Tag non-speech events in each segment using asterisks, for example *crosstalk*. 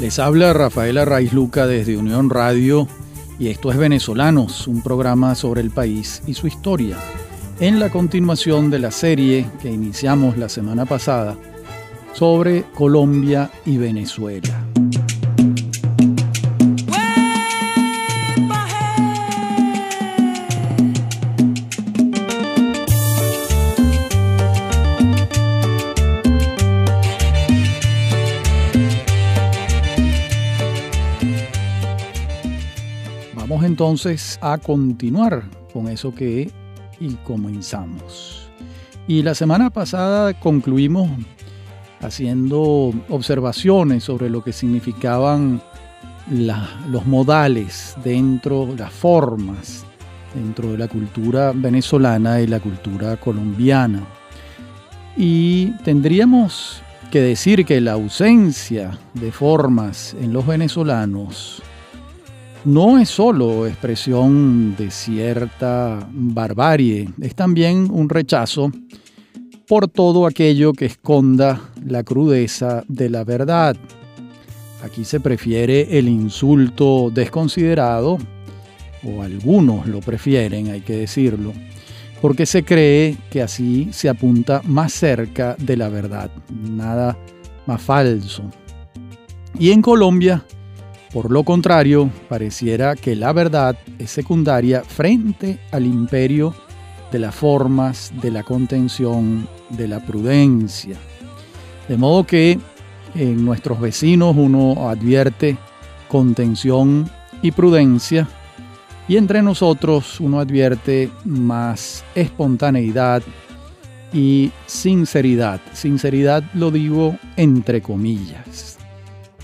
Les habla Rafaela Raiz Luca desde Unión Radio y esto es Venezolanos, un programa sobre el país y su historia. En la continuación de la serie que iniciamos la semana pasada sobre Colombia y Venezuela. Entonces a continuar con eso que y comenzamos. Y la semana pasada concluimos haciendo observaciones sobre lo que significaban los modales dentro, las formas dentro de la cultura venezolana y la cultura colombiana. Y tendríamos que decir que la ausencia de formas en los venezolanos no es solo expresión de cierta barbarie, es también un rechazo por todo aquello que esconda la crudeza de la verdad. Aquí se prefiere el insulto desconsiderado, o algunos lo prefieren, hay que decirlo, porque se cree que así se apunta más cerca de la verdad, nada más falso. Y en Colombia, por lo contrario, pareciera que la verdad es secundaria frente al imperio de las formas, de la contención, de la prudencia. De modo que en nuestros vecinos uno advierte contención y prudencia y entre nosotros uno advierte más espontaneidad y sinceridad. Sinceridad lo digo entre comillas,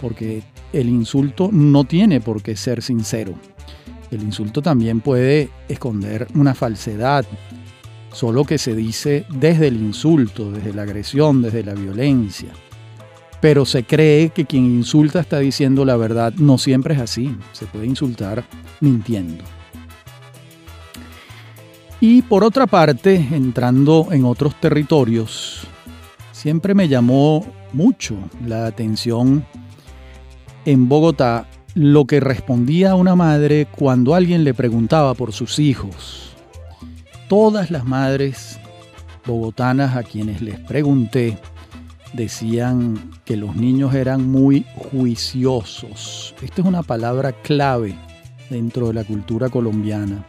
porque el insulto no tiene por qué ser sincero. El insulto también puede esconder una falsedad, solo que se dice desde el insulto, desde la agresión, desde la violencia. Pero se cree que quien insulta está diciendo la verdad. No siempre es así. Se puede insultar mintiendo. Y por otra parte, entrando en otros territorios, siempre me llamó mucho la atención en Bogotá lo que respondía una madre cuando alguien le preguntaba por sus hijos. Todas las madres bogotanas a quienes les pregunté decían que los niños eran muy juiciosos. Esta es una palabra clave dentro de la cultura colombiana.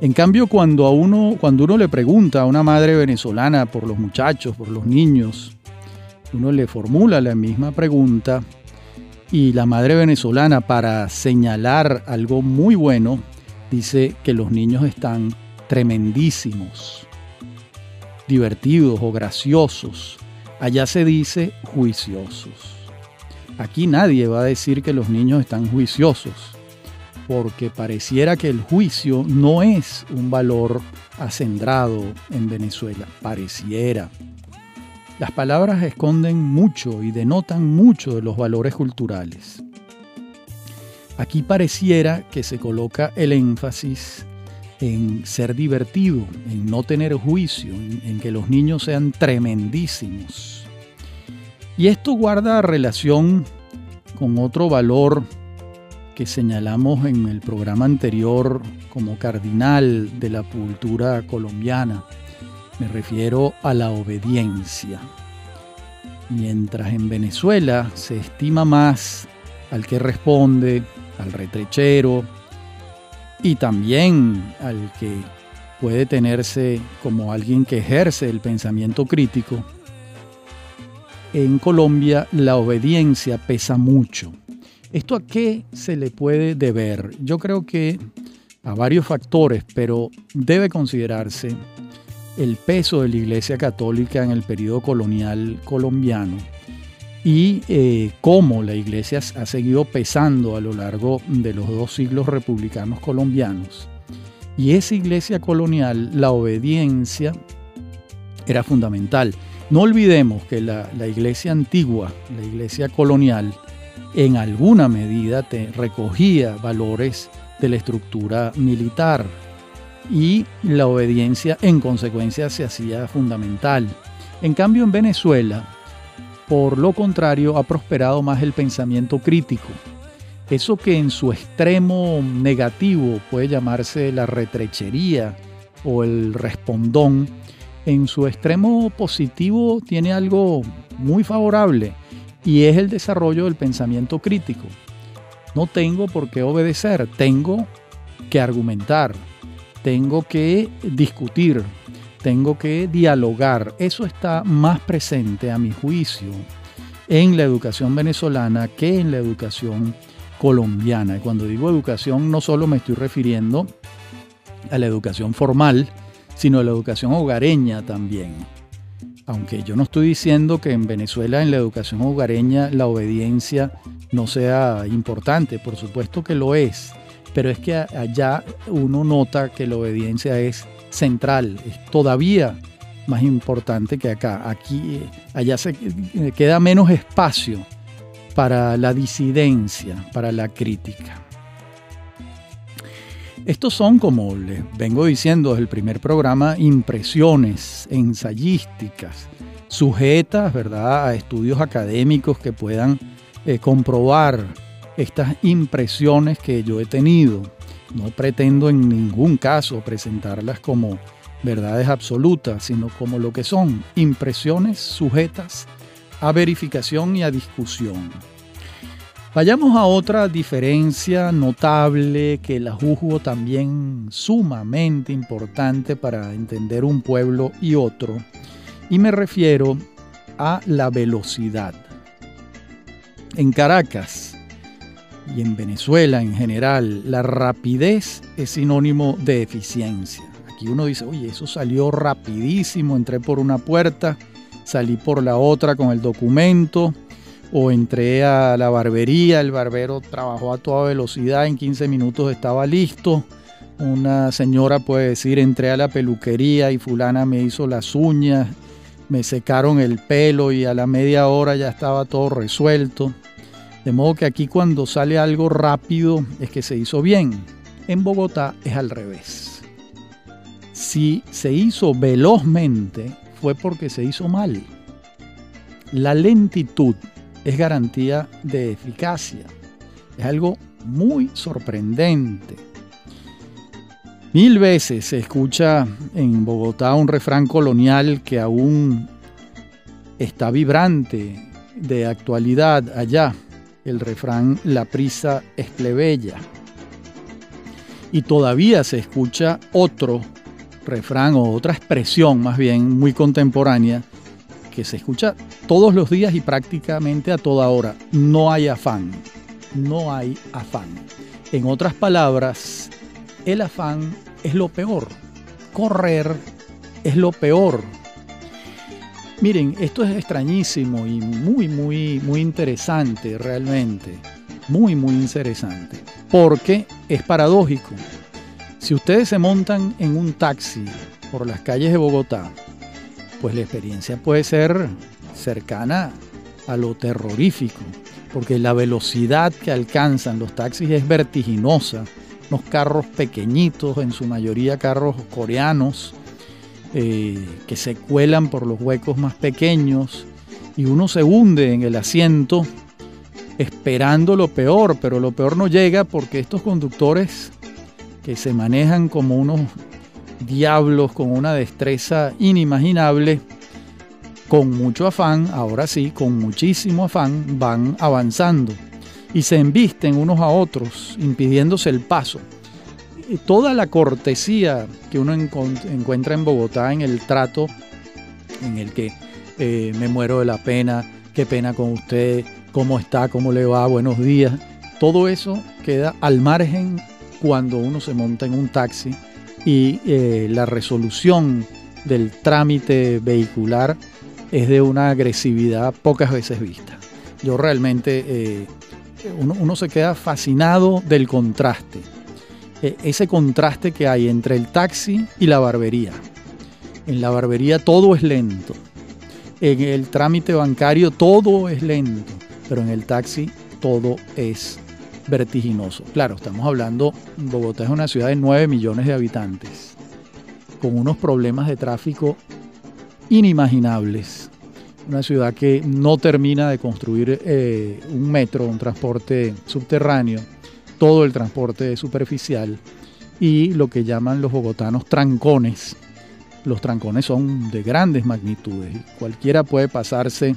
En cambio, cuando a uno, cuando uno le pregunta a una madre venezolana por los muchachos, por los niños, uno le formula la misma pregunta y la madre venezolana, para señalar algo muy bueno, dice que los niños están tremendísimos, divertidos o graciosos. Allá se dice juiciosos. Aquí nadie va a decir que los niños están juiciosos, porque pareciera que el juicio no es un valor acendrado en Venezuela. Pareciera. Las palabras esconden mucho y denotan mucho de los valores culturales. Aquí pareciera que se coloca el énfasis en ser divertido, en no tener juicio, en, que los niños sean tremendísimos. Y esto guarda relación con otro valor que señalamos en el programa anterior como cardinal de la cultura colombiana, me refiero a la obediencia. Mientras en Venezuela se estima más al que responde, al retrechero y también al que puede tenerse como alguien que ejerce el pensamiento crítico, en Colombia la obediencia pesa mucho. ¿Esto a qué se le puede deber? Yo creo que a varios factores, pero debe considerarse el peso de la Iglesia Católica en el periodo colonial colombiano y eh, cómo la Iglesia ha seguido pesando a lo largo de los dos siglos republicanos colombianos. Y esa Iglesia colonial, la obediencia era fundamental. No olvidemos que la, la Iglesia antigua, la Iglesia colonial, en alguna medida te recogía valores de la estructura militar, y la obediencia en consecuencia se hacía fundamental. En cambio en Venezuela, Por lo contrario, ha prosperado más el pensamiento crítico. Eso que en su extremo negativo puede llamarse la retrechería o el respondón, en su extremo positivo tiene algo muy favorable y es el desarrollo del pensamiento crítico. No tengo por qué obedecer, tengo que argumentar, tengo que discutir, tengo que dialogar. Eso está más presente, a mi juicio, en la educación venezolana que en la educación colombiana. Y cuando digo educación, no solo me estoy refiriendo a la educación formal, sino a la educación hogareña también. Aunque yo no estoy diciendo que en Venezuela en la educación hogareña la obediencia no sea importante, por supuesto que lo es, pero es que allá uno nota que la obediencia es central, es todavía más importante que acá. Aquí, allá se queda menos espacio para la disidencia, para la crítica. Estos son, como les vengo diciendo desde el primer programa, impresiones ensayísticas, sujetas ¿verdad? a estudios académicos que puedan eh, comprobar estas impresiones que yo he tenido. No pretendo en ningún caso presentarlas como verdades absolutas, sino como lo que son impresiones sujetas a verificación y a discusión. Vayamos a otra diferencia notable que la juzgo también sumamente importante para entender un pueblo y otro, y me refiero a la velocidad. En Caracas y en Venezuela en general, la rapidez es sinónimo de eficiencia. Aquí uno dice, oye, eso salió rapidísimo, entré por una puerta, salí por la otra con el documento, o entré a la barbería, el barbero trabajó a toda velocidad, en 15 minutos estaba listo. Una señora puede decir, entré a la peluquería y fulana me hizo las uñas, me secaron el pelo y a la media hora ya estaba todo resuelto. De modo que aquí cuando sale algo rápido es que se hizo bien. En Bogotá es al revés. Si se hizo velozmente fue porque se hizo mal. La lentitud es garantía de eficacia. Es algo muy sorprendente. Mil veces se escucha en Bogotá un refrán colonial que aún está vibrante de actualidad allá, el refrán La prisa es plebeya. Y todavía se escucha otro refrán o otra expresión más bien muy contemporánea que se escucha todos los días y prácticamente a toda hora. No hay afán, no hay afán. En otras palabras, el afán es lo peor. Correr es lo peor. Miren, esto es extrañísimo y muy, muy, muy interesante realmente. Muy, muy interesante. Porque es paradójico. Si ustedes se montan en un taxi por las calles de Bogotá pues la experiencia puede ser cercana a lo terrorífico, porque la velocidad que alcanzan los taxis es vertiginosa. Unos carros pequeñitos, en su mayoría carros coreanos, eh, que se cuelan por los huecos más pequeños y uno se hunde en el asiento esperando lo peor, pero lo peor no llega porque estos conductores que se manejan como unos diablos con una destreza inimaginable, con mucho afán, ahora sí, con muchísimo afán, van avanzando y se embisten unos a otros, impidiéndose el paso. Toda la cortesía que uno encuentra en Bogotá en el trato, en el que eh, me muero de la pena, qué pena con usted, cómo está, cómo le va, buenos días, todo eso queda al margen cuando uno se monta en un taxi y eh, la resolución del trámite vehicular es de una agresividad pocas veces vista. Yo realmente, eh, uno, se queda fascinado del contraste, e, ese contraste que hay entre el taxi y la barbería. En la barbería todo es lento, en el trámite bancario todo es lento, pero en el taxi todo es vertiginoso. Claro, estamos hablando, Bogotá es una ciudad de 9 millones de habitantes, con unos problemas de tráfico inimaginables. una ciudad que no termina de construir eh, un metro, un transporte subterráneo, todo el transporte superficial y lo que llaman los bogotanos trancones. Los trancones son de grandes magnitudes cualquiera puede pasarse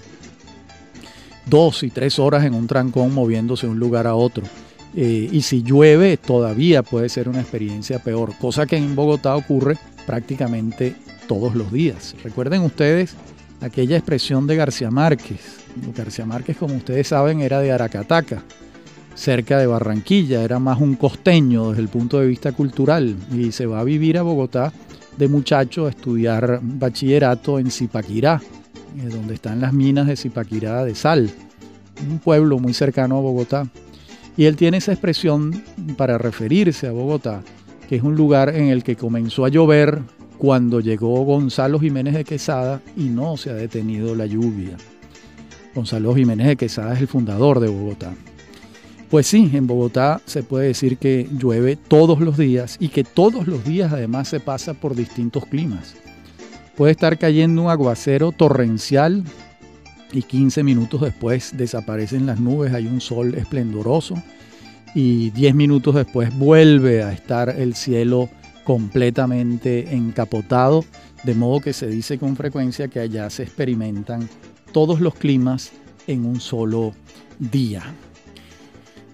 dos y tres horas en un trancón moviéndose de un lugar a otro. Eh, y si llueve todavía puede ser una experiencia peor, cosa que en Bogotá ocurre prácticamente todos los días. Recuerden ustedes aquella expresión de García Márquez. García Márquez, como ustedes saben, era de Aracataca, cerca de Barranquilla, era más un costeño desde el punto de vista cultural y se va a vivir a Bogotá de muchacho a estudiar bachillerato en Zipaquirá, eh, donde están las minas de Zipaquirá de sal, un pueblo muy cercano a Bogotá. Y él tiene esa expresión para referirse a Bogotá, que es un lugar en el que comenzó a llover cuando llegó Gonzalo Jiménez de Quesada y no se ha detenido la lluvia. Gonzalo Jiménez de Quesada es el fundador de Bogotá. Pues sí, en Bogotá se puede decir que llueve todos los días y que todos los días además se pasa por distintos climas. Puede estar cayendo un aguacero torrencial y 15 minutos después desaparecen las nubes, hay un sol esplendoroso y 10 minutos después vuelve a estar el cielo completamente encapotado, de modo que se dice con frecuencia que allá se experimentan todos los climas en un solo día.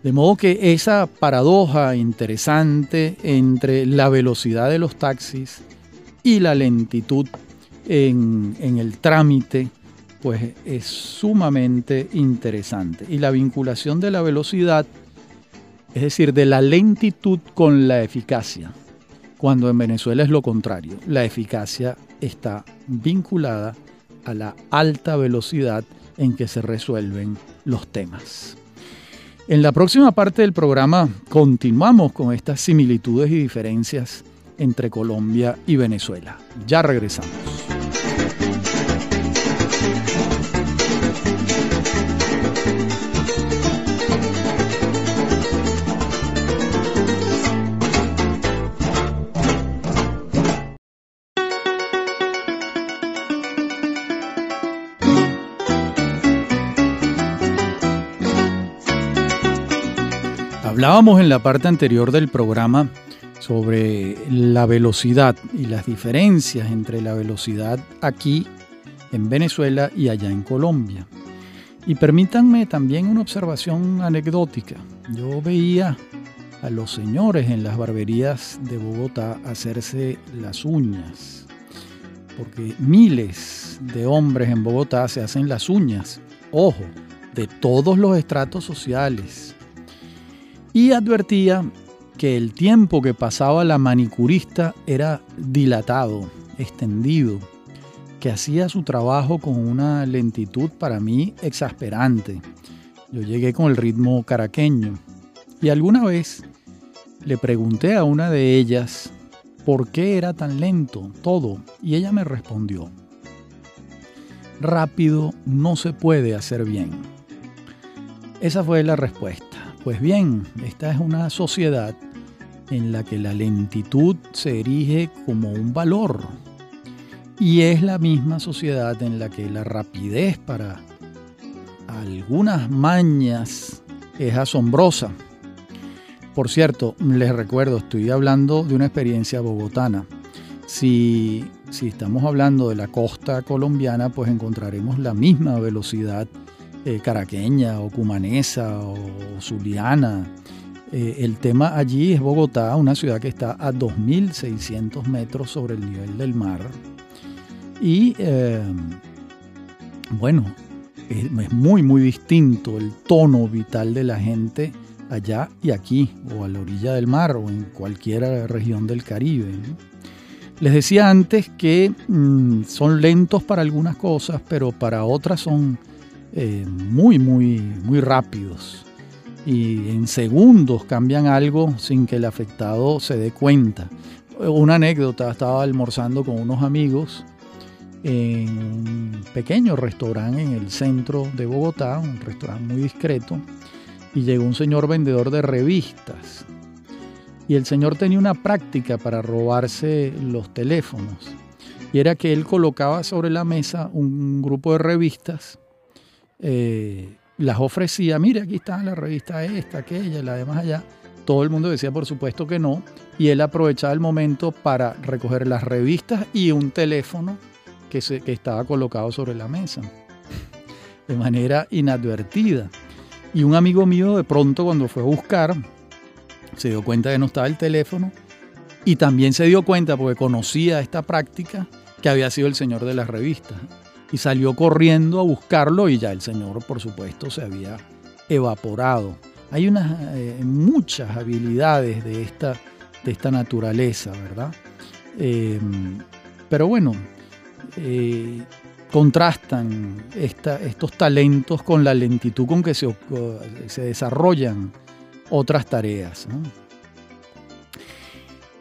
De modo que esa paradoja interesante entre la velocidad de los taxis y la lentitud en, el trámite, pues es sumamente interesante. Y la vinculación de la velocidad, es decir, de la lentitud con la eficacia cuando en Venezuela es lo contrario. La eficacia está vinculada a la alta velocidad en que se resuelven los temas. En la próxima parte del programa continuamos con estas similitudes y diferencias entre Colombia y Venezuela. Ya regresamos. Hablábamos en la parte anterior del programa sobre la velocidad y las diferencias entre la velocidad aquí en Venezuela y allá en Colombia. Y permítanme también una observación anecdótica. Yo veía a los señores en las barberías de Bogotá hacerse las uñas, porque miles de hombres en Bogotá se hacen las uñas, ojo, de todos los estratos sociales, y advertía que el tiempo que pasaba la manicurista era dilatado, extendido, que hacía su trabajo con una lentitud para mí exasperante. Yo llegué con el ritmo caraqueño y alguna vez le pregunté a una de ellas por qué era tan lento todo y ella me respondió, rápido no se puede hacer bien. Esa fue la respuesta. Pues bien, esta es una sociedad en la que la lentitud se erige como un valor y es la misma sociedad en la que la rapidez para algunas mañas es asombrosa. Por cierto, les recuerdo, estoy hablando de una experiencia bogotana. Si, si estamos hablando de la costa colombiana, pues encontraremos la misma velocidad eh, caraqueña o cumanesa o zuliana. Eh, el tema allí es Bogotá, una ciudad que está a 2.600 metros sobre el nivel del mar. Y eh, bueno, es, muy, muy distinto el tono vital de la gente allá y aquí, o a la orilla del mar, o en cualquier región del Caribe. Les decía antes que mm, son lentos para algunas cosas, pero para otras son eh, muy, muy, muy rápidos y en segundos cambian algo sin que el afectado se dé cuenta. Una anécdota, estaba almorzando con unos amigos en un pequeño restaurante en el centro de Bogotá, un restaurante muy discreto, y llegó un señor vendedor de revistas. Y el señor tenía una práctica para robarse los teléfonos. Y era que él colocaba sobre la mesa un grupo de revistas, eh, las ofrecía, mire, aquí está la revista esta, aquella, la demás allá. Todo el mundo decía, por supuesto que no, y él aprovechaba el momento para recoger las revistas y un teléfono que, se, que estaba colocado sobre la mesa, *laughs* de manera inadvertida. Y un amigo mío de pronto cuando fue a buscar, se dio cuenta que no estaba el teléfono y también se dio cuenta, porque conocía esta práctica, que había sido el señor de las revistas. Y salió corriendo a buscarlo y ya el señor, por supuesto, se había evaporado. Hay unas, eh, muchas habilidades de esta, de esta naturaleza, ¿verdad? Em, pero bueno, eh, contrastan estos talentos con la lentitud con que se, se desarrollan otras tareas.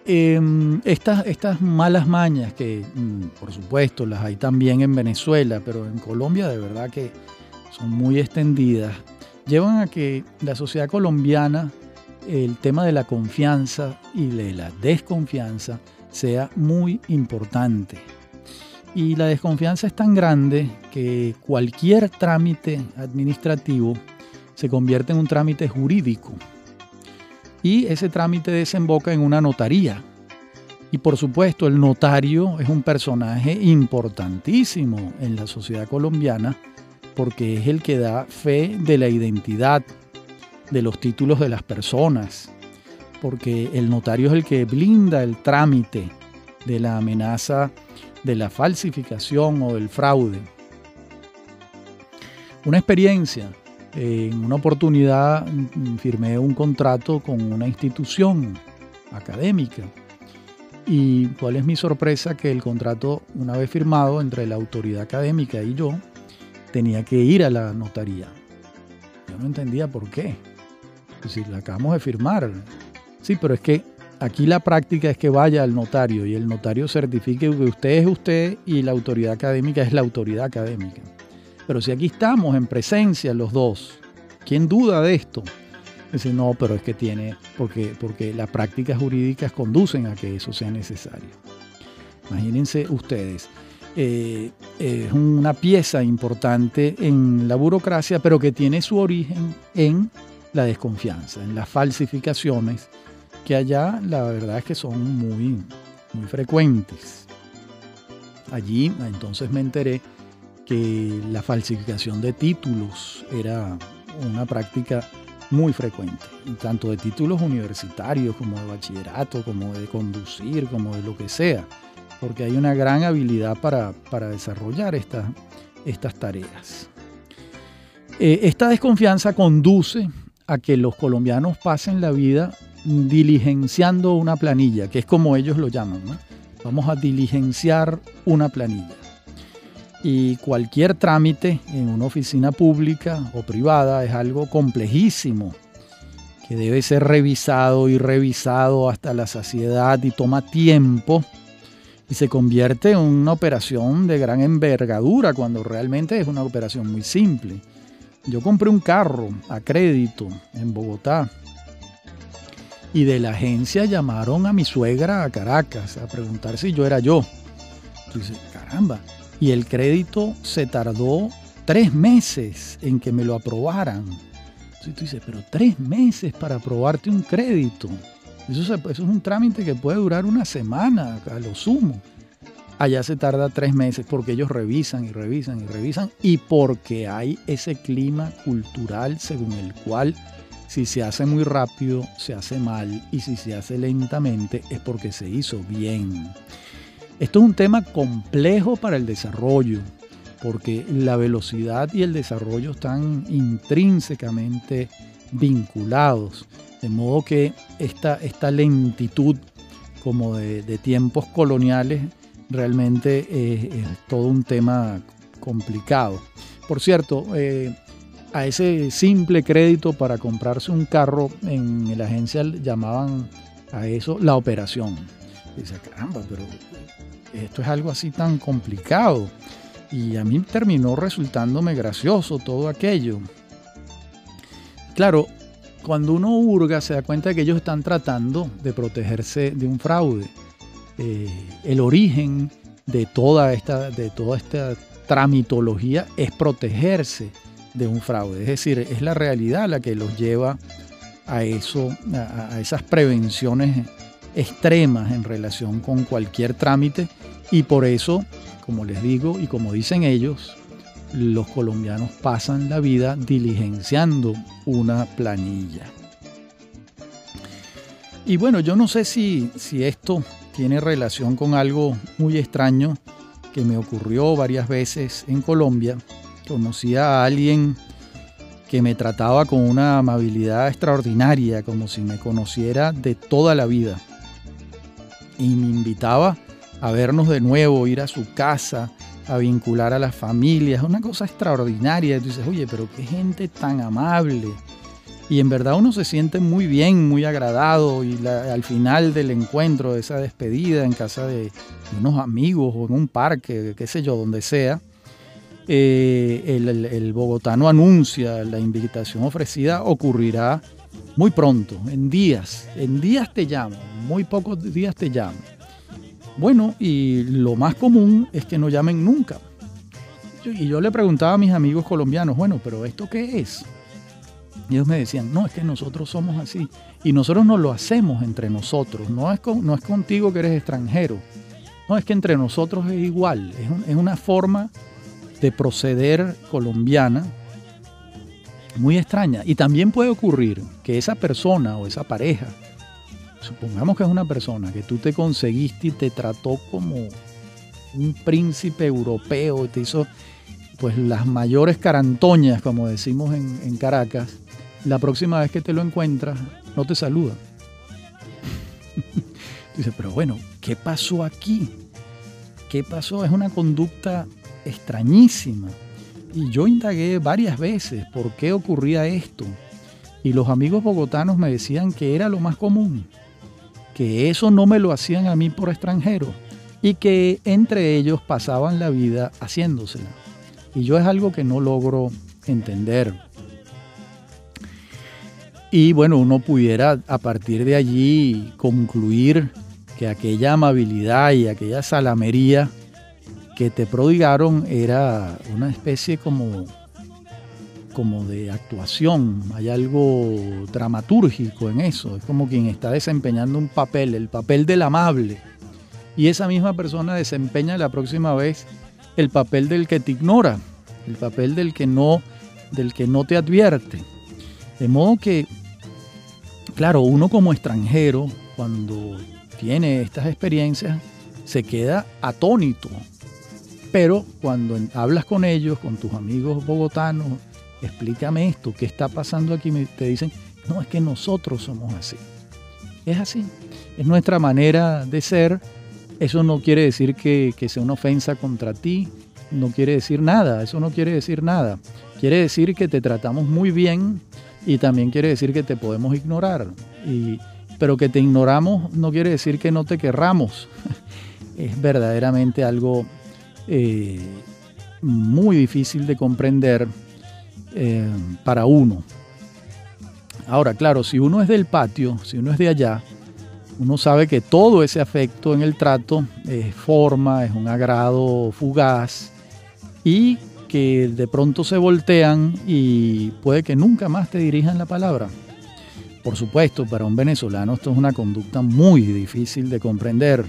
Em, estas, estas malas mañas, que mm, por supuesto las hay también en Venezuela, pero en Colombia de verdad que son muy extendidas, llevan a que la sociedad colombiana, el tema de la confianza y de la desconfianza sea muy importante. Y la desconfianza es tan grande que cualquier trámite administrativo se convierte en un trámite jurídico. Y ese trámite desemboca en una notaría. Y por supuesto, el notario es un personaje importantísimo en la sociedad colombiana porque es el que da fe de la identidad, de los títulos de las personas, porque el notario es el que blinda el trámite de la amenaza de la falsificación o del fraude. Una experiencia. En una oportunidad mm, firmé un contrato con una institución académica. ¿Y cuál es mi sorpresa? Que el contrato, una vez firmado entre la autoridad académica y yo, tenía que ir a la notaría. Yo no entendía por qué. Es decir, la acabamos de firmar. Sí, pero es que Aquí la práctica es que vaya al notario y el notario certifique que usted es usted y la autoridad académica es la autoridad académica. Pero si aquí estamos en presencia los dos, ¿quién duda de esto? Dice, no, pero es que tiene, porque, porque las prácticas jurídicas conducen a que eso sea necesario. Imagínense ustedes, eh, es una pieza importante en la burocracia, pero que tiene su origen en la desconfianza, en las falsificaciones que allá la verdad es que son muy, muy frecuentes. Allí entonces me enteré que la falsificación de títulos era una práctica muy frecuente, tanto de títulos universitarios como de bachillerato, como de conducir, como de lo que sea, porque hay una gran habilidad para, desarrollar estas, estas tareas. Eh, esta desconfianza conduce a que los colombianos pasen la vida diligenciando una planilla, que es como ellos lo llaman. Vamos a diligenciar una planilla. Y cualquier trámite en una oficina pública o privada es algo complejísimo, que debe ser revisado y revisado hasta la saciedad y toma tiempo y se convierte en una operación de gran envergadura cuando realmente es una operación muy simple. Yo compré un carro a crédito en Bogotá y de la agencia llamaron a mi suegra a Caracas a preguntar si yo era yo. Entonces, caramba. Y el crédito se tardó tres meses en que me lo aprobaran. Entonces tú dices, pero tres meses para aprobarte un crédito. Eso, eso es un trámite que puede durar una semana a lo sumo. Allá se tarda tres meses porque ellos revisan y revisan y revisan y porque hay ese clima cultural según el cual si se hace muy rápido, se hace mal y si se hace lentamente es porque se hizo bien. Esto es un tema complejo para el desarrollo, porque la velocidad y el desarrollo están intrínsecamente vinculados, de modo que esta, esta lentitud como de, tiempos coloniales realmente es, todo un tema complicado. Por cierto, eh, a ese simple crédito para comprarse un carro en la agencia llamaban a eso la operación. dice, caramba, pero esto es algo así tan complicado. Y a mí terminó resultándome gracioso todo aquello. Claro, cuando uno hurga se da cuenta de que ellos están tratando de protegerse de un fraude. Eh, el origen de toda esta, de toda esta tramitología es protegerse de un fraude. Es decir, es la realidad la que los lleva a eso, a, esas prevenciones extremas en relación con cualquier trámite y por eso, como les digo y como dicen ellos, los colombianos pasan la vida diligenciando una planilla. Y bueno, yo no sé si, si esto tiene relación con algo muy extraño que me ocurrió varias veces en Colombia. Conocí a alguien que me trataba con una amabilidad extraordinaria, como si me conociera de toda la vida. Y me invitaba a vernos de nuevo, ir a su casa, a vincular a las familias, una cosa extraordinaria. Y tú dices, oye, pero qué gente tan amable. Y en verdad uno se siente muy bien, muy agradado y al final del encuentro, de esa despedida en casa de, unos amigos o en un parque, qué sé yo, donde sea, eh, el, bogotano anuncia la invitación ofrecida ocurrirá muy pronto, en días, en días te llamo, muy pocos días te llamo. Bueno, y lo más común es que no llamen nunca. Y yo le preguntaba a mis amigos colombianos, bueno, pero ¿esto qué es? Y ellos me decían, no, es que nosotros somos así. Y nosotros no lo hacemos entre nosotros. No es, no es contigo que eres extranjero. No, es que entre nosotros es igual. Es, es una forma de proceder colombiana muy extraña. Y también puede ocurrir que esa persona o esa pareja, supongamos que es una persona que tú te conseguiste y te trató como un príncipe europeo, te hizo pues las mayores carantoñas, como decimos en, en Caracas, la próxima vez que te lo encuentras, no te saluda. *laughs* Dice, pero bueno, ¿qué pasó aquí? ¿Qué pasó? Es una conducta extrañísima. Y yo indagué varias veces por qué ocurría esto. Y los amigos bogotanos me decían que era lo más común, que eso no me lo hacían a mí por extranjero y que entre ellos pasaban la vida haciéndosela. Y yo es algo que no logro entender. Y bueno, uno pudiera a partir de allí concluir que aquella amabilidad y aquella salamería que te prodigaron era una especie como, como de actuación, hay algo dramatúrgico en eso, es como quien está desempeñando un papel, el papel del amable, y esa misma persona desempeña la próxima vez el papel del que te ignora, el papel del que no, del que no te advierte. De modo que Claro, uno como extranjero, cuando tiene estas experiencias, se queda atónito. Pero cuando hablas con ellos, con tus amigos bogotanos, explícame esto, ¿qué está pasando aquí? Te dicen, no, es que nosotros somos así. Es así. Es nuestra manera de ser. Eso no quiere decir que, sea una ofensa contra ti. No quiere decir nada. Eso no quiere decir nada. Quiere decir que te tratamos muy bien y también quiere decir que te podemos ignorar. Y, pero que te ignoramos no quiere decir que no te querramos. *laughs* es verdaderamente algo eh, muy difícil de comprender eh, para uno. Ahora, claro, si uno es del patio, si uno es de allá, uno sabe que todo ese afecto en el trato es forma, es un agrado fugaz y que de pronto se voltean y puede que nunca más te dirijan la palabra. Por supuesto, para un venezolano esto es una conducta muy difícil de comprender.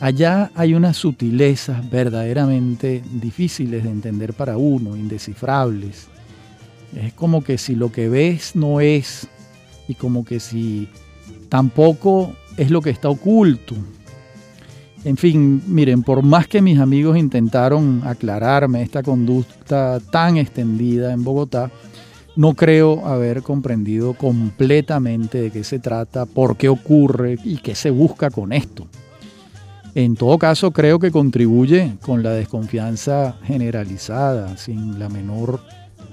Allá hay unas sutilezas verdaderamente difíciles de entender para uno, indescifrables. Es como que si lo que ves no es, y como que si tampoco es lo que está oculto. En fin, miren, por más que mis amigos intentaron aclararme esta conducta tan extendida en Bogotá, no creo haber comprendido completamente de qué se trata, por qué ocurre y qué se busca con esto. En todo caso, creo que contribuye con la desconfianza generalizada, sin la menor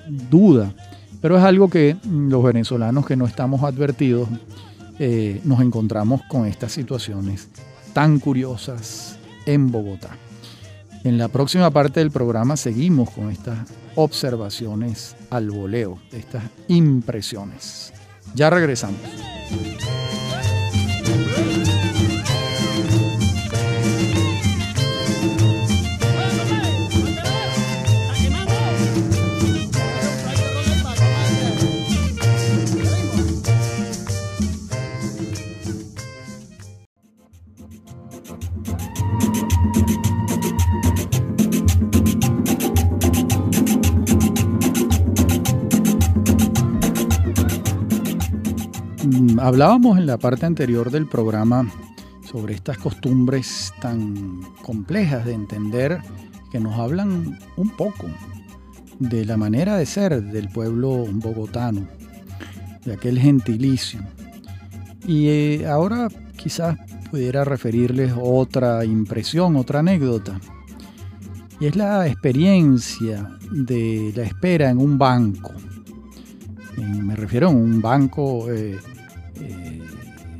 duda. Pero es algo que los venezolanos que no estamos advertidos eh, nos encontramos con estas situaciones tan curiosas en Bogotá. En la próxima parte del programa seguimos con estas observaciones al voleo, estas impresiones. Ya regresamos. Hablábamos en la parte anterior del programa sobre estas costumbres tan complejas de entender que nos hablan un poco de la manera de ser del pueblo bogotano, de aquel gentilicio. Y eh, ahora quizás pudiera referirles otra impresión, otra anécdota. Y es la experiencia de la espera en un banco. me refiero a un banco, eh, eh,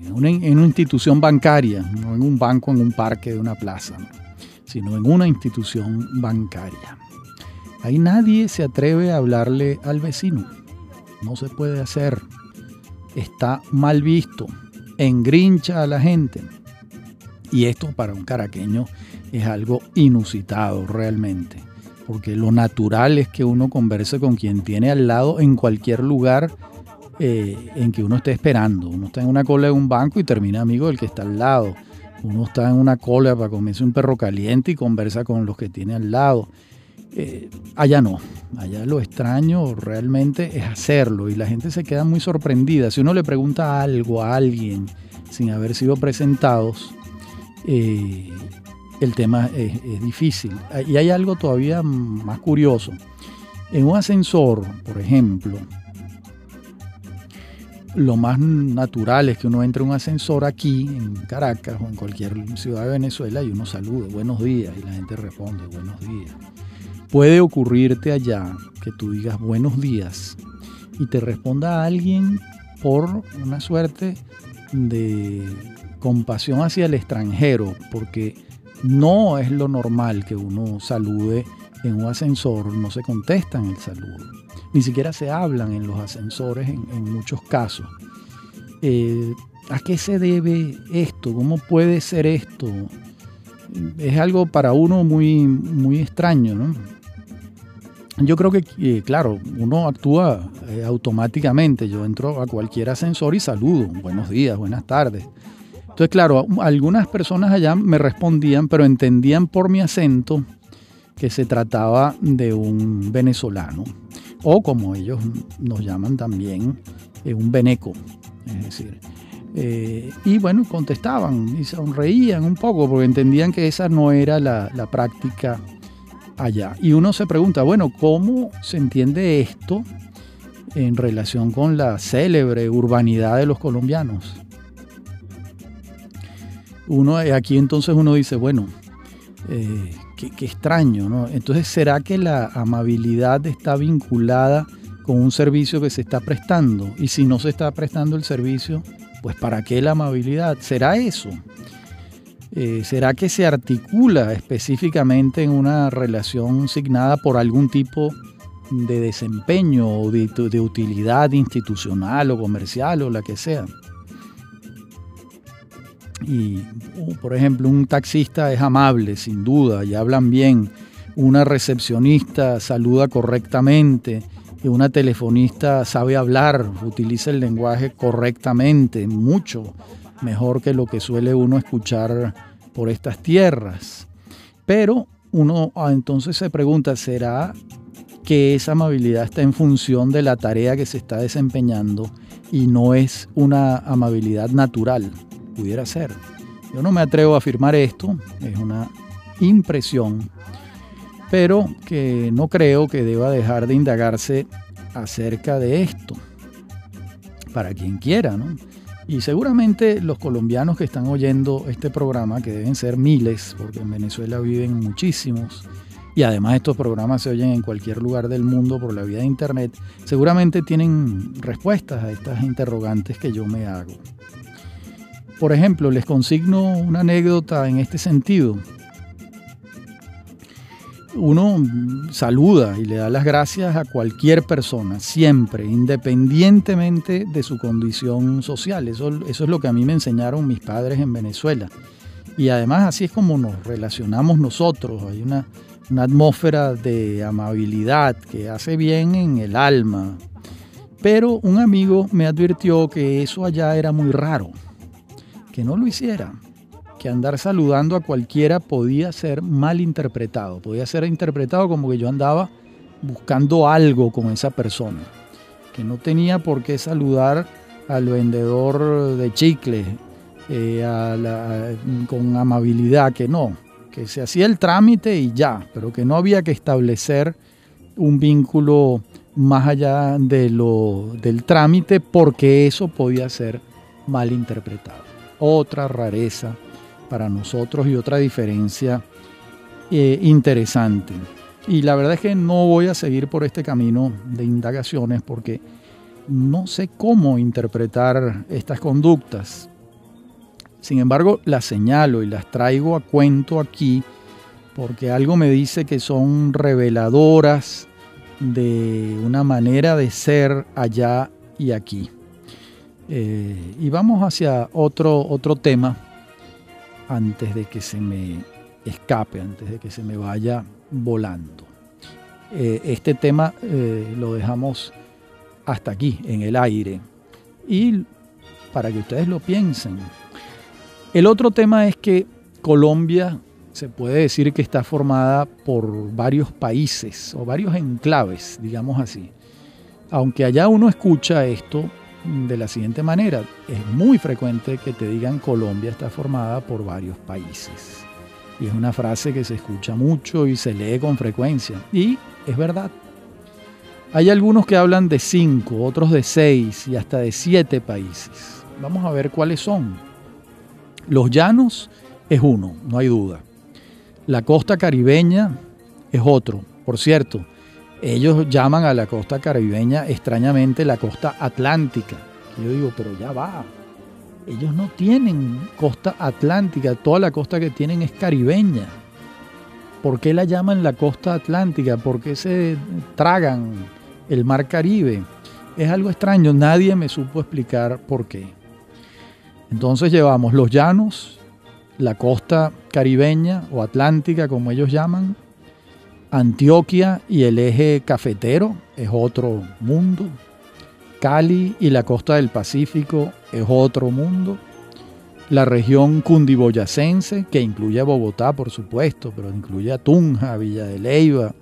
en una institución bancaria, no en un banco en un parque de una plaza, sino en una institución bancaria. Ahí nadie se atreve a hablarle al vecino. No se puede hacer. Está mal visto. Engrincha a la gente. Y esto para un caraqueño es algo inusitado realmente. Porque lo natural es que uno converse con quien tiene al lado en cualquier lugar eh, en que uno esté esperando. Uno está en una cola de un banco y termina amigo del que está al lado. Uno está en una cola para comerse un perro caliente y conversa con los que tiene al lado. Eh, allá no, allá lo extraño realmente es hacerlo y la gente se queda muy sorprendida. Si uno le pregunta algo a alguien sin haber sido presentados, eh, el tema es, es, difícil. Y hay algo todavía más curioso. En un ascensor, por ejemplo, lo más natural es que uno entre en un ascensor aquí en Caracas o en cualquier ciudad de Venezuela y uno salude, buenos días, y la gente responde, buenos días. Puede ocurrirte allá que tú digas buenos días y te responda alguien por una suerte de compasión hacia el extranjero, porque no es lo normal que uno salude en un ascensor, no se contesta en el saludo, ni siquiera se hablan en los ascensores en, muchos casos. Eh, ¿A qué se debe esto? ¿Cómo puede ser esto? Es algo para uno muy, muy extraño, ¿no? yo creo que, eh, claro, uno actúa eh, automáticamente. Yo entro a cualquier ascensor y saludo, buenos días, buenas tardes. Entonces, claro, algunas personas allá me respondían, pero entendían por mi acento que se trataba de un venezolano, o como ellos nos llaman también, eh, un veneco. Es decir, y bueno, contestaban y sonreían un poco porque entendían que esa no era la, la práctica allá. Y uno se pregunta, bueno, ¿cómo se entiende esto en relación con la célebre urbanidad de los colombianos? Uno, aquí entonces uno dice, bueno, eh, qué, extraño, ¿no? Entonces, ¿será que la amabilidad está vinculada con un servicio que se está prestando? Y si no se está prestando el servicio, pues ¿para qué la amabilidad? ¿Será eso? Eh, ¿Será que se articula específicamente en una relación signada por algún tipo de desempeño o de, utilidad institucional o comercial o la que sea? Y, uh, por ejemplo, un taxista es amable, sin duda, y hablan bien. Una recepcionista saluda correctamente. Una telefonista sabe hablar, utiliza el lenguaje correctamente, mucho mejor que lo que suele uno escuchar por estas tierras. Pero uno ah, entonces se pregunta, ¿será que esa amabilidad está en función de la tarea que se está desempeñando y no es una amabilidad natural? Pudiera ser. Yo no me atrevo a afirmar esto, es una impresión, pero que no creo que deba dejar de indagarse acerca de esto, para quien quiera, ¿no? Y seguramente los colombianos que están oyendo este programa, que deben ser miles, porque en Venezuela viven muchísimos, y además estos programas se oyen en cualquier lugar del mundo por la vía de Internet, seguramente tienen respuestas a estas interrogantes que yo me hago. Por ejemplo, les consigno una anécdota en este sentido uno saluda y le da las gracias a cualquier persona, siempre, independientemente de su condición social. Eso, es lo que a mí me enseñaron mis padres en Venezuela. Y además así es como nos relacionamos nosotros. Hay una atmósfera de amabilidad que hace bien en el alma. Pero un amigo me advirtió que eso allá era muy raro, que no lo hiciera que andar saludando a cualquiera podía ser mal interpretado, podía ser interpretado como que yo andaba buscando algo con esa persona, que no tenía por qué saludar al vendedor de chicle eh, con amabilidad, que no, que se hacía el trámite y ya, pero que no había que establecer un vínculo más allá de lo, del trámite porque eso podía ser mal interpretado. Otra rareza para nosotros y otra diferencia eh, interesante. Y la verdad es que no voy a seguir por este camino de indagaciones porque no sé cómo interpretar estas conductas. Sin embargo, las señalo y las traigo a cuento aquí porque algo me dice que son reveladoras de una manera de ser allá y aquí. Eh, y vamos hacia otro, otro tema antes de que se me escape, antes de que se me vaya volando. Eh, este tema eh, lo dejamos hasta aquí, en el aire. Y para que ustedes lo piensen. El otro tema es que Colombia se puede decir que está formada por varios países o varios enclaves, digamos así. Aunque allá uno escucha esto de la siguiente manera, es muy frecuente que te digan Colombia está formada por varios países. Y es una frase que se escucha mucho y se lee con frecuencia. Y es verdad. Hay algunos que hablan de cinco, otros de seis y hasta de siete países. Vamos a ver cuáles son. Los llanos es uno, no hay duda. La costa caribeña es otro. Por cierto, ellos llaman a la costa caribeña extrañamente la costa atlántica. Yo digo, pero ya va. Ellos no tienen costa atlántica, toda la costa que tienen es caribeña. ¿Por qué la llaman la costa atlántica? ¿Por qué se tragan el mar Caribe? Es algo extraño, nadie me supo explicar por qué. Entonces llevamos los llanos, la costa caribeña o atlántica, como ellos llaman, Antioquia y el eje cafetero es otro mundo, Cali y la costa del Pacífico es otro mundo, la región cundiboyacense, que incluye a Bogotá, por supuesto, pero incluye a Tunja, Villa de Leyva,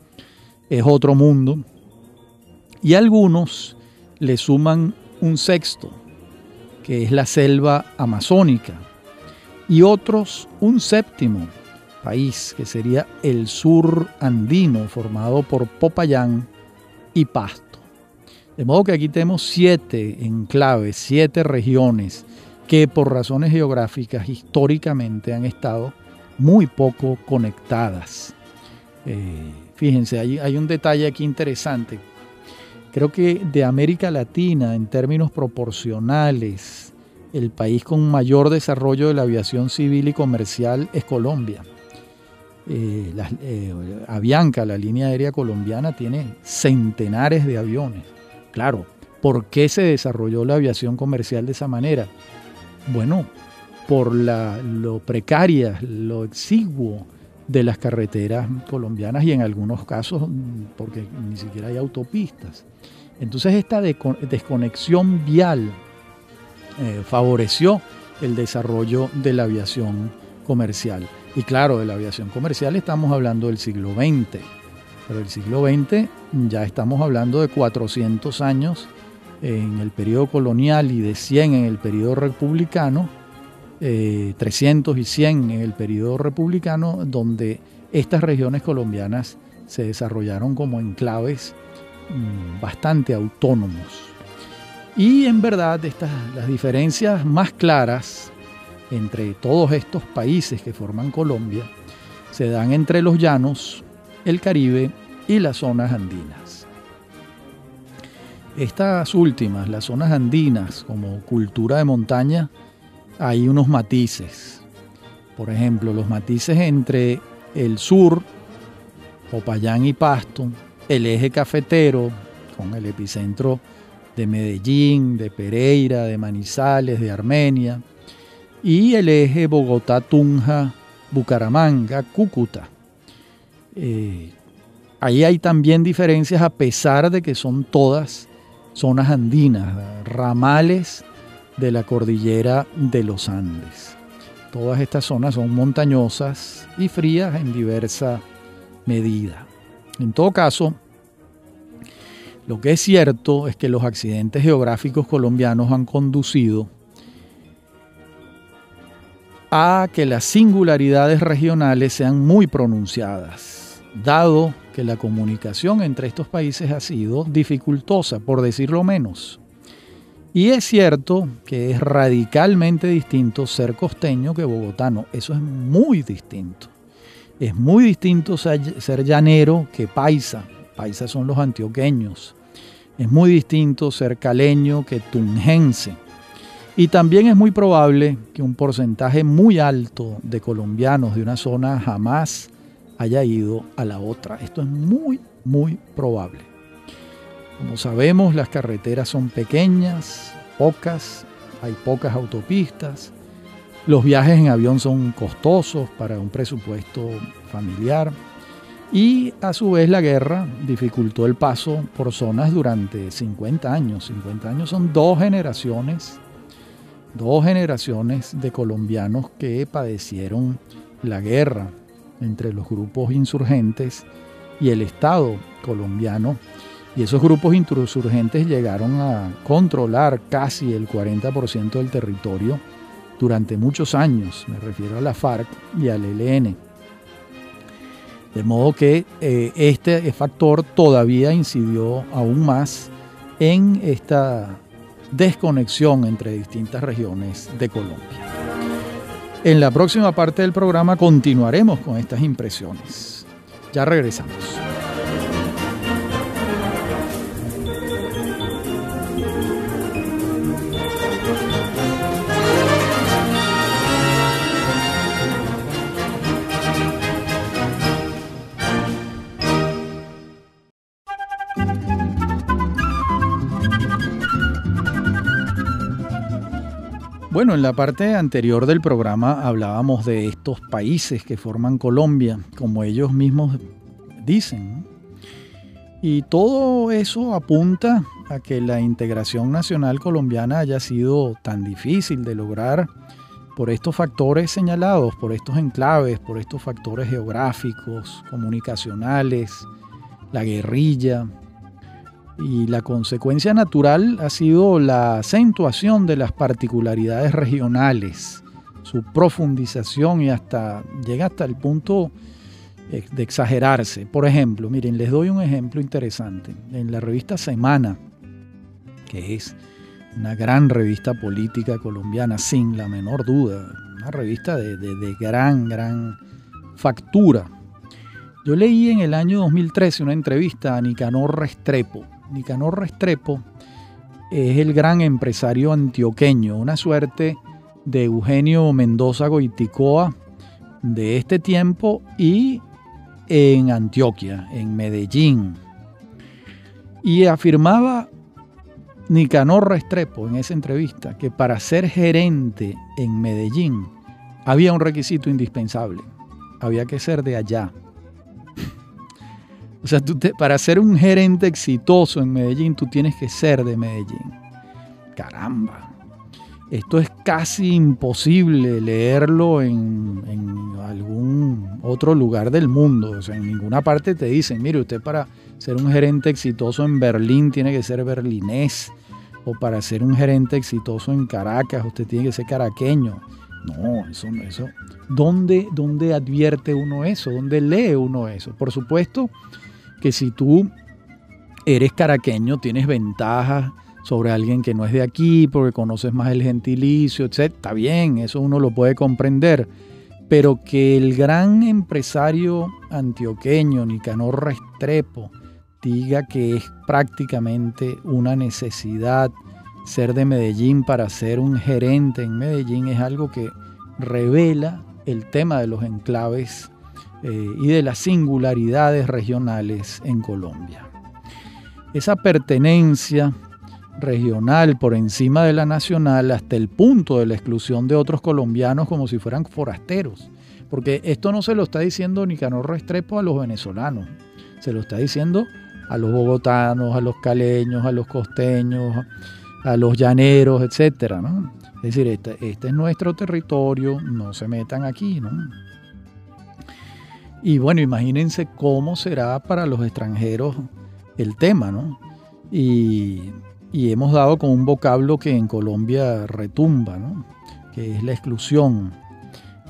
es otro mundo, y algunos le suman un sexto, que es la selva amazónica, y otros un séptimo país, que sería el sur andino, formado por Popayán y Pasto. De modo que aquí tenemos siete enclaves, siete regiones que por razones geográficas históricamente han estado muy poco conectadas. Eh, fíjense, hay, hay un detalle aquí interesante. Creo que de América Latina, en términos proporcionales, el país con mayor desarrollo de la aviación civil y comercial es Colombia. Eh, la, eh, Avianca, la línea aérea colombiana, tiene centenares de aviones. Claro, ¿por qué se desarrolló la aviación comercial de esa manera? Bueno, por la, lo precaria, lo exiguo de las carreteras colombianas y en algunos casos porque ni siquiera hay autopistas. Entonces esta desconexión vial eh, favoreció el desarrollo de la aviación comercial. Y claro, de la aviación comercial estamos hablando del siglo XX, pero el siglo XX ya estamos hablando de 400 años en el periodo colonial y de 100 en el periodo republicano, 300 eh, y 100 en el periodo republicano, donde estas regiones colombianas se desarrollaron como enclaves mm, bastante autónomos. Y en verdad estas, las diferencias más claras entre todos estos países que forman Colombia se dan entre los llanos, el Caribe y las zonas andinas. Estas últimas, las zonas andinas como cultura de montaña, hay unos matices. Por ejemplo, los matices entre el sur, Popayán y Pasto, el eje cafetero, con el epicentro de Medellín, de Pereira, de Manizales, de Armenia, y el eje Bogotá-Tunja, Bucaramanga, Cúcuta. Eh, ahí hay también diferencias a pesar de que son todas zonas andinas, ramales de la cordillera de los Andes. Todas estas zonas son montañosas y frías en diversa medida. En todo caso, Lo que es cierto es que los accidentes geográficos colombianos han conducido a que las singularidades regionales sean muy pronunciadas, dado que la comunicación entre estos países ha sido dificultosa, por decirlo menos. Y es cierto que es radicalmente distinto ser costeño que bogotano, eso es muy distinto. Es muy distinto ser llanero que paisa, paisa son los antioqueños. Es muy distinto ser caleño que tungense. Y también es muy probable que un porcentaje muy alto de colombianos de una zona jamás haya ido a la otra. Esto es muy, muy probable. Como sabemos, las carreteras son pequeñas, pocas, hay pocas autopistas, los viajes en avión son costosos para un presupuesto familiar y a su vez la guerra dificultó el paso por zonas durante 50 años. 50 años son dos generaciones, dos generaciones de colombianos que padecieron la guerra entre los grupos insurgentes y el Estado colombiano. Y esos grupos insurgentes llegaron a controlar casi el 40% del territorio durante muchos años. Me refiero a la FARC y al ELN. De modo que eh, este factor todavía incidió aún más en esta desconexión entre distintas regiones de Colombia. En la próxima parte del programa continuaremos con estas impresiones. Ya regresamos. Bueno, en la parte anterior del programa hablábamos de estos países que forman Colombia, como ellos mismos dicen. Y todo eso apunta a que la integración nacional colombiana haya sido tan difícil de lograr por estos factores señalados, por estos enclaves, por estos factores geográficos, comunicacionales, la guerrilla, y la consecuencia natural ha sido la acentuación de las particularidades regionales, su profundización y hasta llega hasta el punto eh, de exagerarse. Por ejemplo, miren, les doy un ejemplo interesante. En la revista Semana, que es una gran revista política colombiana, sin la menor duda, una revista de, de gran, gran factura. Yo leí en el año 2013 una entrevista a Nicanor Restrepo, Nicanor Restrepo es el gran empresario antioqueño, una suerte de Eugenio Mendoza Goiticoa de este tiempo y en Antioquia, en Medellín. Y afirmaba Nicanor Restrepo en esa entrevista que para ser gerente en Medellín había un requisito indispensable. Había que ser de allá, o sea, tú para ser un gerente exitoso en Medellín, tú tienes que ser de Medellín. Caramba. Esto es casi imposible leerlo en, algún otro lugar del mundo. O sea, en ninguna parte te dicen, mire, usted para ser un gerente exitoso en Berlín tiene que ser berlinés. O para ser un gerente exitoso en Caracas, usted tiene que ser caraqueño. No, eso eso. ¿Dónde, ¿Dónde advierte uno eso? ¿Dónde lee uno eso? Por supuesto, que si tú eres caraqueño tienes ventajas sobre alguien que no es de aquí porque conoces más el gentilicio, etc. Está bien, eso uno lo puede comprender. Pero que el gran empresario antioqueño, Nicanor Restrepo, diga que es prácticamente una necesidad ser de Medellín para ser un gerente en Medellín es algo que revela el tema de los enclaves eh, y de las singularidades regionales en Colombia. Esa pertenencia regional por encima de la nacional hasta el punto de la exclusión de otros colombianos como si fueran forasteros. Porque esto no se lo está diciendo Nicanor Restrepo a los venezolanos, se lo está diciendo a los bogotanos, a los caleños, a los costeños, a los llaneros, etc. Es decir, este, este es nuestro territorio, no se metan aquí, ¿no? Y bueno, imagínense cómo será para los extranjeros el tema, ¿no? y, hemos dado con un vocablo que en Colombia retumba, que es la exclusión.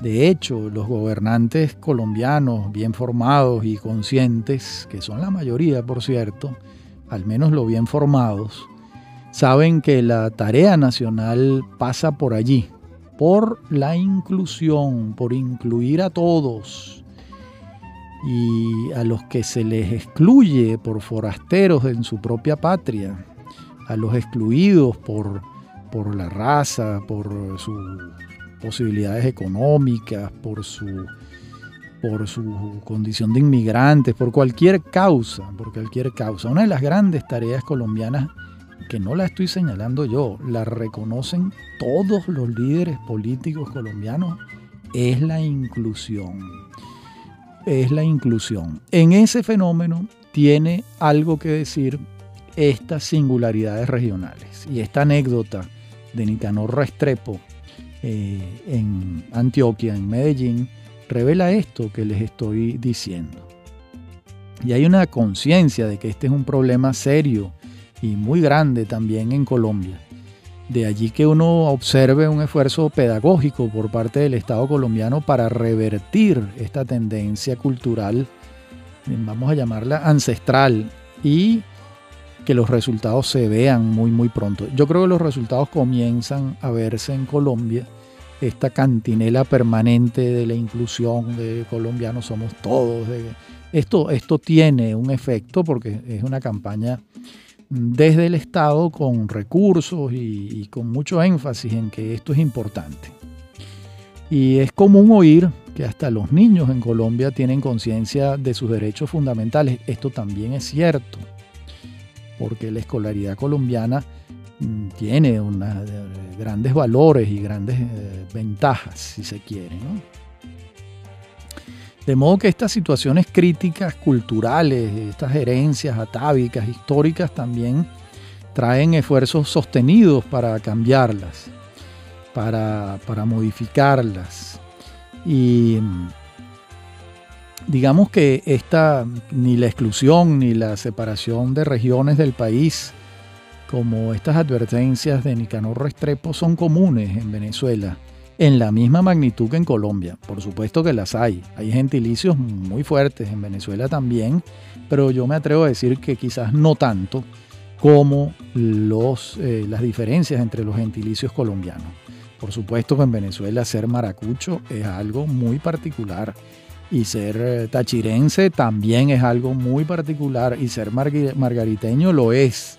De hecho, los gobernantes colombianos bien formados y conscientes, que son la mayoría por cierto, al menos lo bien formados, saben que la tarea nacional pasa por allí, por la inclusión, por incluir a todos y a los que se les excluye por forasteros en su propia patria, a los excluidos por, por la raza, por sus posibilidades económicas, por su, por su condición de inmigrantes, por cualquier causa, por cualquier causa. Una de las grandes tareas colombianas que no la estoy señalando yo, la reconocen todos los líderes políticos colombianos, es la inclusión. Es la inclusión. En ese fenómeno tiene algo que decir estas singularidades regionales. Y esta anécdota de Nicanor Restrepo eh, en Antioquia, en Medellín, revela esto que les estoy diciendo. Y hay una conciencia de que este es un problema serio y muy grande también en Colombia. De allí que uno observe un esfuerzo pedagógico por parte del Estado colombiano para revertir esta tendencia cultural, vamos a llamarla ancestral, y que los resultados se vean muy muy pronto. Yo creo que los resultados comienzan a verse en Colombia, esta cantinela permanente de la inclusión de colombianos somos todos. esto, esto tiene un efecto porque es una campaña desde el Estado con recursos y, con mucho énfasis en que esto es importante. Y es común oír que hasta los niños en Colombia tienen conciencia de sus derechos fundamentales. Esto también es cierto, porque la escolaridad colombiana mm, tiene eh, grandes valores y grandes eh, ventajas, si se quiere. De modo que estas situaciones críticas culturales, estas herencias atávicas, históricas, también traen esfuerzos sostenidos para cambiarlas, para, modificarlas. Y digamos que esta, ni la exclusión ni la separación de regiones del país, como estas advertencias de Nicanor Restrepo, son comunes en Venezuela en la misma magnitud que en Colombia. Por supuesto que las hay. Hay gentilicios muy fuertes en Venezuela también, pero yo me atrevo a decir que quizás no tanto como los, eh, las diferencias entre los gentilicios colombianos. Por supuesto que en Venezuela ser maracucho es algo muy particular y ser eh, tachirense también es algo muy particular y ser margariteño lo es.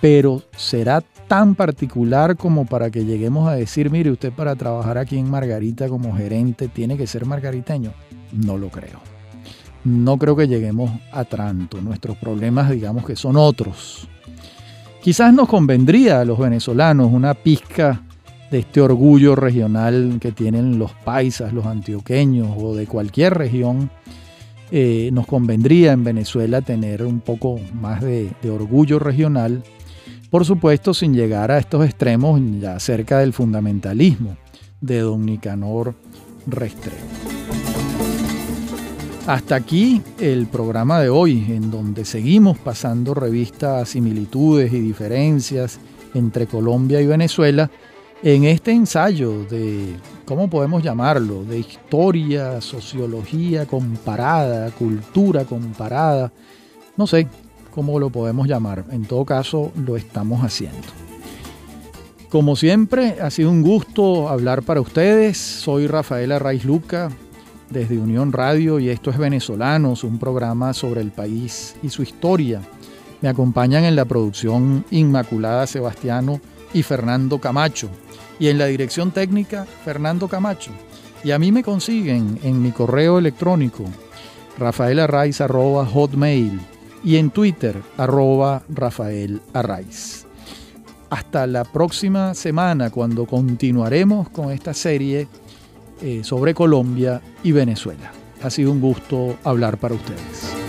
Pero será tan particular como para que lleguemos a decir, mire, usted para trabajar aquí en Margarita como gerente tiene que ser margariteño. No lo creo. No creo que lleguemos a tanto. Nuestros problemas, digamos que son otros. Quizás nos convendría a los venezolanos una pizca de este orgullo regional que tienen los paisas, los antioqueños o de cualquier región. Eh, nos convendría en Venezuela tener un poco más de orgullo regional por supuesto, sin llegar a estos extremos ya cerca del fundamentalismo de don Nicanor Restrepo. Hasta aquí el programa de hoy, en donde seguimos pasando revista a similitudes y diferencias entre Colombia y Venezuela en este ensayo de, ¿cómo podemos llamarlo?, de historia, sociología comparada, cultura comparada, no sé, como lo podemos llamar. En todo caso, lo estamos haciendo. Como siempre, ha sido un gusto hablar para ustedes. Soy Rafaela Raiz Luca desde Unión Radio y esto es Venezolanos, un programa sobre el país y su historia. Me acompañan en la producción Inmaculada Sebastiano y Fernando Camacho. Y en la dirección técnica, Fernando Camacho. Y a mí me consiguen en mi correo electrónico rafaelarraiz.hotmail y en Twitter, arroba Rafael Arraiz. Hasta la próxima semana cuando continuaremos con esta serie eh, sobre Colombia y Venezuela. Ha sido un gusto hablar para ustedes.